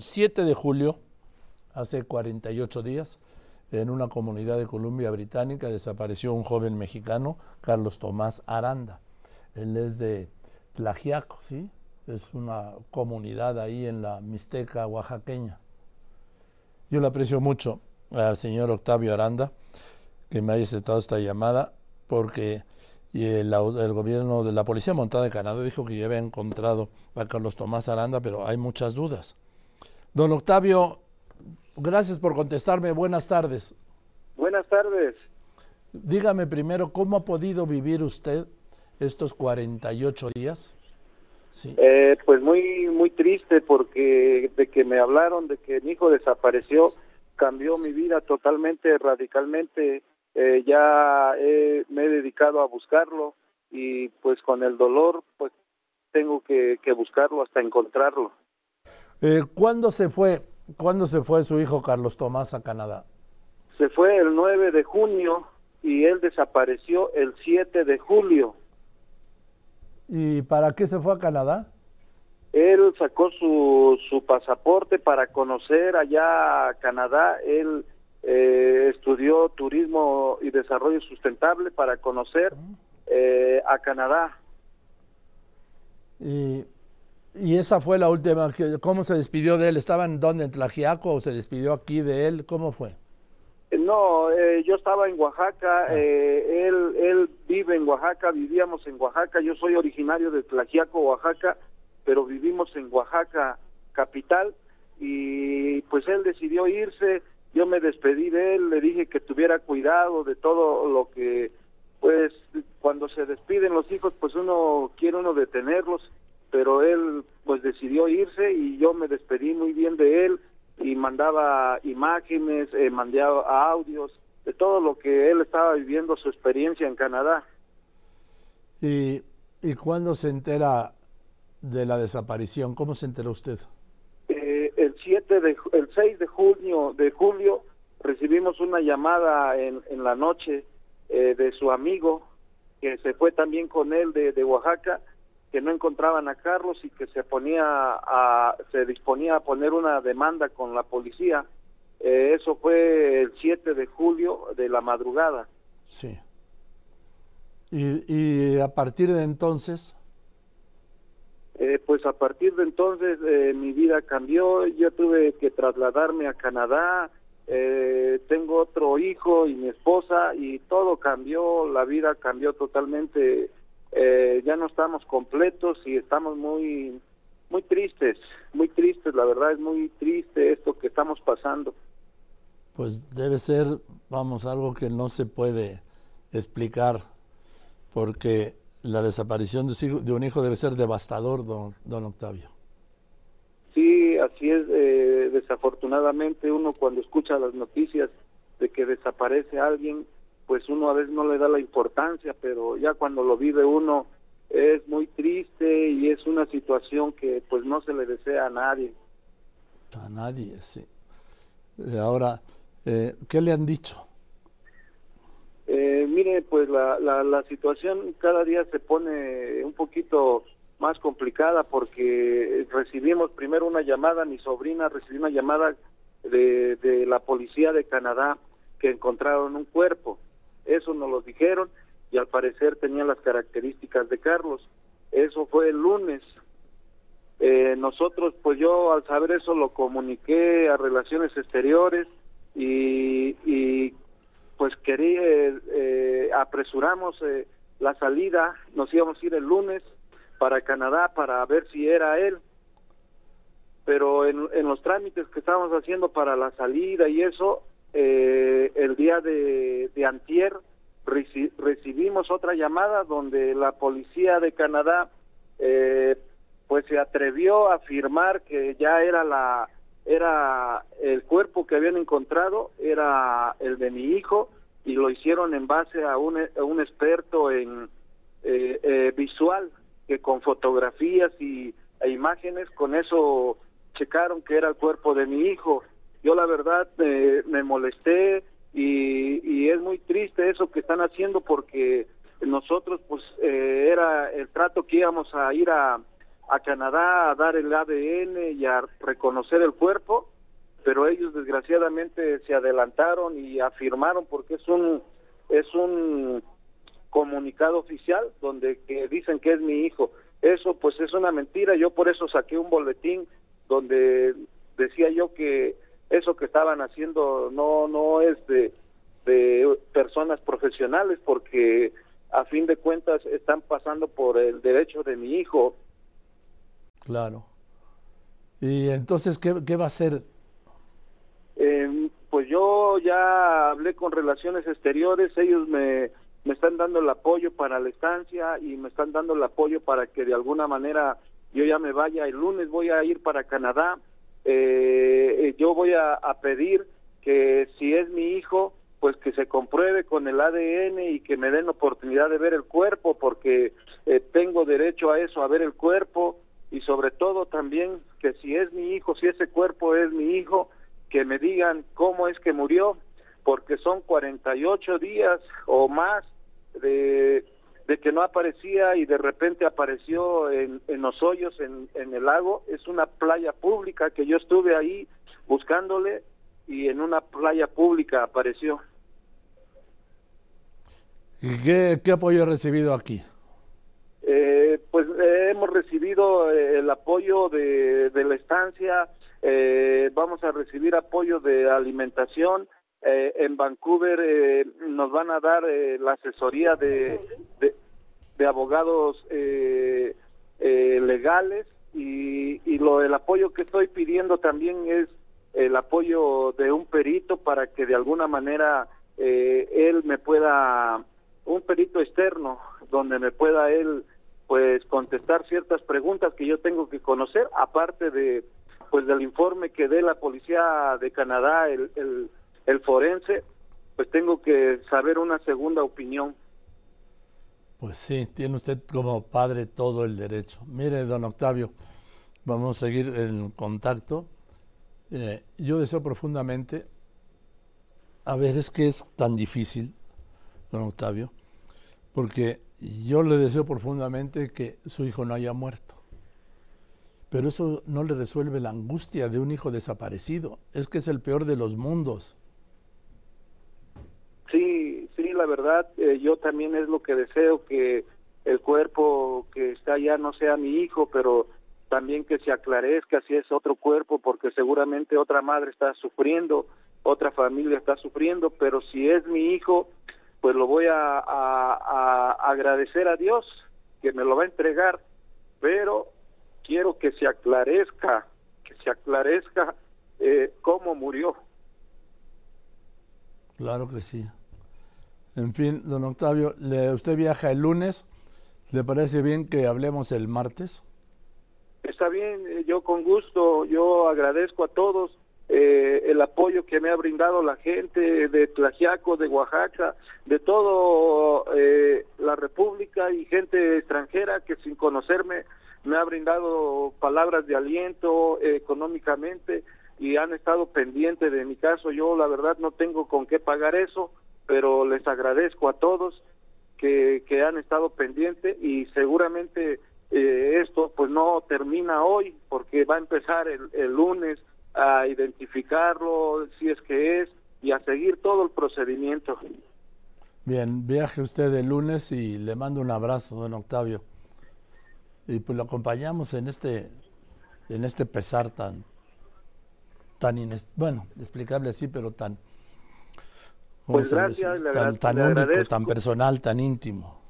7 de julio, hace 48 días, en una comunidad de Columbia Británica desapareció un joven mexicano, Carlos Tomás Aranda. Él es de Tlajiaco, ¿sí? Es una comunidad ahí en la Mixteca oaxaqueña. Yo le aprecio mucho al señor Octavio Aranda que me haya aceptado esta llamada porque el, el, gobierno de la Policía Montada de Canadá dijo que ya había encontrado a Carlos Tomás Aranda, pero hay muchas dudas. Don Octavio, gracias por contestarme. Buenas tardes. Buenas tardes. Dígame primero, ¿cómo ha podido vivir usted estos 48 días? Sí. Eh, pues muy muy triste porque de que me hablaron de que mi hijo desapareció cambió mi vida totalmente radicalmente eh, ya me he dedicado a buscarlo y pues con el dolor pues tengo que, que buscarlo hasta encontrarlo eh, ¿Cuándo se fue? ¿Cuándo se fue su hijo Carlos Tomás a Canadá? Se fue el 9 de junio y él desapareció el 7 de julio. ¿Y para qué se fue a Canadá? Él sacó su, su pasaporte para conocer allá Canadá. Él eh, estudió turismo y desarrollo sustentable para conocer eh, a Canadá. Y y esa fue la última. ¿Cómo se despidió de él? ¿Estaba en donde? ¿En Tlajiaco o se despidió aquí de él? ¿Cómo fue? No, eh, yo estaba en Oaxaca, ah. eh, él, él vive en Oaxaca, vivíamos en Oaxaca, yo soy originario de Tlajiaco, Oaxaca, pero vivimos en Oaxaca capital y pues él decidió irse, yo me despedí de él, le dije que tuviera cuidado de todo lo que, pues cuando se despiden los hijos, pues uno quiere uno detenerlos pero él pues decidió irse y yo me despedí muy bien de él y mandaba imágenes, eh, mandaba audios de todo lo que él estaba viviendo, su experiencia en Canadá. ¿Y, y cuándo se entera de la desaparición? ¿Cómo se enteró usted? Eh, el 7 de, el 6 de junio de julio recibimos una llamada en, en la noche eh, de su amigo que se fue también con él de, de Oaxaca que no encontraban a Carlos y que se ponía a, se disponía a poner una demanda con la policía. Eh, eso fue el 7 de julio de la madrugada. Sí. ¿Y, y a partir de entonces? Eh, pues a partir de entonces eh, mi vida cambió, yo tuve que trasladarme a Canadá, tengo otro hijo y mi esposa y todo cambió, la vida cambió totalmente eh, ya no estamos completos y estamos muy muy tristes, muy tristes, la verdad es muy triste esto que estamos pasando. Pues debe ser, vamos, algo que no se puede explicar, porque la desaparición de un hijo debe ser devastador, don, don Octavio. Sí, así es. Eh, desafortunadamente uno cuando escucha las noticias de que desaparece alguien, pues uno a veces no le da la importancia, pero ya cuando lo vive uno es muy triste y es una situación que pues no se le desea a nadie. A nadie, sí. Eh, ahora, eh, ¿qué le han dicho? Eh, mire, pues la, la, la situación cada día se pone un poquito más complicada porque recibimos primero una llamada, mi sobrina recibió una llamada de, de la policía de Canadá que encontraron un cuerpo eso nos lo dijeron y al parecer tenía las características de Carlos. Eso fue el lunes. Eh, nosotros, pues yo al saber eso lo comuniqué a Relaciones Exteriores y, y pues quería, eh, apresuramos eh, la salida, nos íbamos a ir el lunes para Canadá para ver si era él. Pero en, en los trámites que estábamos haciendo para la salida y eso, eh, el día de, antier recibimos otra llamada donde la policía de Canadá eh, pues se atrevió a afirmar que ya era la era el cuerpo que habían encontrado era el de mi hijo y lo hicieron en base a un, un experto en eh, visual que con fotografías y e imágenes con eso checaron que era el cuerpo de mi hijo yo la verdad me molesté y, y, es muy triste eso que están haciendo porque nosotros pues eh, era el trato que íbamos a ir a, a Canadá a dar el ADN y a reconocer el cuerpo, pero ellos desgraciadamente se adelantaron y afirmaron porque es un es un comunicado oficial donde que dicen que es mi hijo. Eso pues es una mentira, yo por eso saqué un boletín donde decía yo que eso que estaban haciendo no no es de, de personas profesionales porque a fin de cuentas están pasando por el derecho de mi hijo. Claro. Y entonces, ¿qué, qué va a hacer? Eh, pues yo ya hablé con Relaciones Exteriores, ellos me, me están dando el apoyo para la estancia y me están dando el apoyo para que de alguna manera yo ya me vaya. El lunes voy a ir para Canadá. Eh, yo voy a, pedir que si es mi hijo, pues que se compruebe con el ADN y que me den oportunidad de ver el cuerpo, porque eh, tengo derecho a eso, a ver el cuerpo, y sobre todo también que si es mi hijo, si ese cuerpo es mi hijo, que me digan cómo es que murió, porque son 48 días o más de, de que no aparecía y de repente apareció en, en los hoyos en, en el lago. Es una playa pública que yo estuve ahí buscándole y en una playa pública apareció. ¿Y qué, qué apoyo ha recibido aquí? Eh, pues eh, hemos recibido eh, el apoyo de, de la estancia, eh, vamos a recibir apoyo de alimentación. Eh, en Vancouver eh, nos van a dar eh, la asesoría de, de, de abogados eh, eh, legales y, y lo el apoyo que estoy pidiendo también es el apoyo de un perito para que de alguna manera eh, él me pueda un perito externo donde me pueda él pues contestar ciertas preguntas que yo tengo que conocer aparte de pues del informe que dé la policía de Canadá el, el, el forense pues tengo que saber una segunda opinión Pues sí, tiene usted como padre todo el derecho. Mire, don Octavio, vamos a seguir en contacto. Eh, yo deseo profundamente, a ver, es que es tan difícil, don Octavio, porque yo le deseo profundamente que su hijo no haya muerto. Pero eso no le resuelve la angustia de un hijo desaparecido. Es que es el peor de los mundos. Sí, sí, la verdad, eh, yo también es lo que deseo, que el cuerpo que está allá no sea mi hijo, pero también que se aclarezca si es otro cuerpo, porque seguramente otra madre está sufriendo, otra familia está sufriendo, pero si es mi hijo, pues lo voy a, a, agradecer a Dios que me lo va a entregar, pero quiero que se aclarezca, que se aclarezca eh, cómo murió. Claro que sí. En fin, don Octavio, le, usted viaja el lunes. ¿Le parece bien que hablemos el martes? Está bien, eh, yo con gusto, yo agradezco a todos eh, el apoyo que me ha brindado la gente de Tlaxiaco, de Oaxaca, de todo eh, la República y gente extranjera que sin conocerme me ha brindado palabras de aliento eh, económicamente y han estado pendientes de mi caso. Yo la verdad no tengo con qué pagar eso, pero les agradezco a todos que, que han estado pendientes y seguramente eh, esto pues no termina hoy porque va a empezar el, el lunes a identificarlo si es que es y a seguir todo el procedimiento. Bien, viaje usted el lunes y le mando un abrazo, don Octavio. Y pues lo acompañamos en este, en este pesar tan, tan ines- bueno, explicable así, pero tan, ¿cómo Pues gracias, le tan, agra- tan le único, agradezco. tan personal, tan íntimo.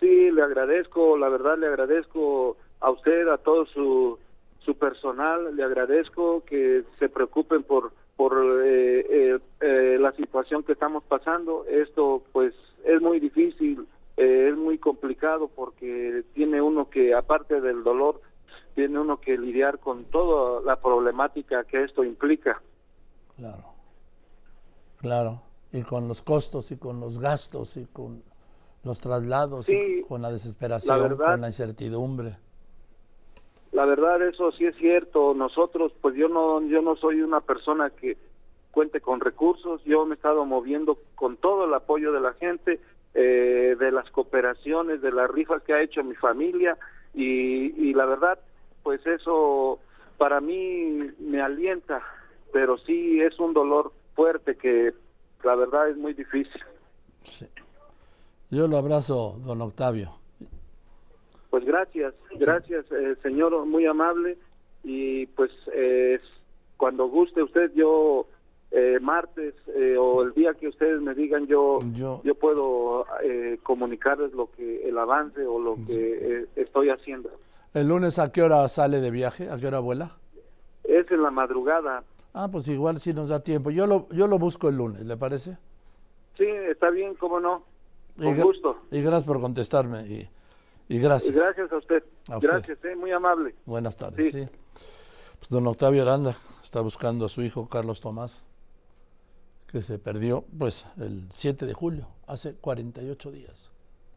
Sí, le agradezco, la verdad le agradezco a usted, a todo su, su personal, le agradezco que se preocupen por por eh, eh, eh, la situación que estamos pasando. Esto pues es muy difícil, eh, es muy complicado porque tiene uno que, aparte del dolor, tiene uno que lidiar con toda la problemática que esto implica. Claro. Claro. Y con los costos y con los gastos y con los traslados Sí, y con la desesperación, verdad- con la incertidumbre. La verdad eso sí es cierto. Nosotros, pues yo no, yo no soy una persona que cuente con recursos. Yo me he estado moviendo con todo el apoyo de la gente, eh, de las cooperaciones, de las rifas que ha hecho mi familia y, y la verdad, pues eso para mí me alienta, pero sí es un dolor fuerte que la verdad es muy difícil. Sí. Yo lo abrazo, don Octavio. Pues gracias, gracias, eh, señor, muy amable. Y pues eh, cuando guste usted, yo eh, martes o el día que ustedes me digan, yo yo, puedo comunicarles lo que el avance o lo que estoy haciendo. ¿El lunes a qué hora sale de viaje? ¿A qué hora vuela? Es en la madrugada. Ah, pues igual si nos da tiempo. Yo lo, yo lo busco el lunes, ¿le parece? Sí, está bien, cómo no. Con gusto. Y gracias por contestarme. Y, y gracias. Y gracias a usted. Gracias, eh, muy amable. Buenas tardes. Sí. Pues don Octavio Aranda está buscando a su hijo Carlos Tomás, que se perdió pues el 7 de julio, hace 48 días.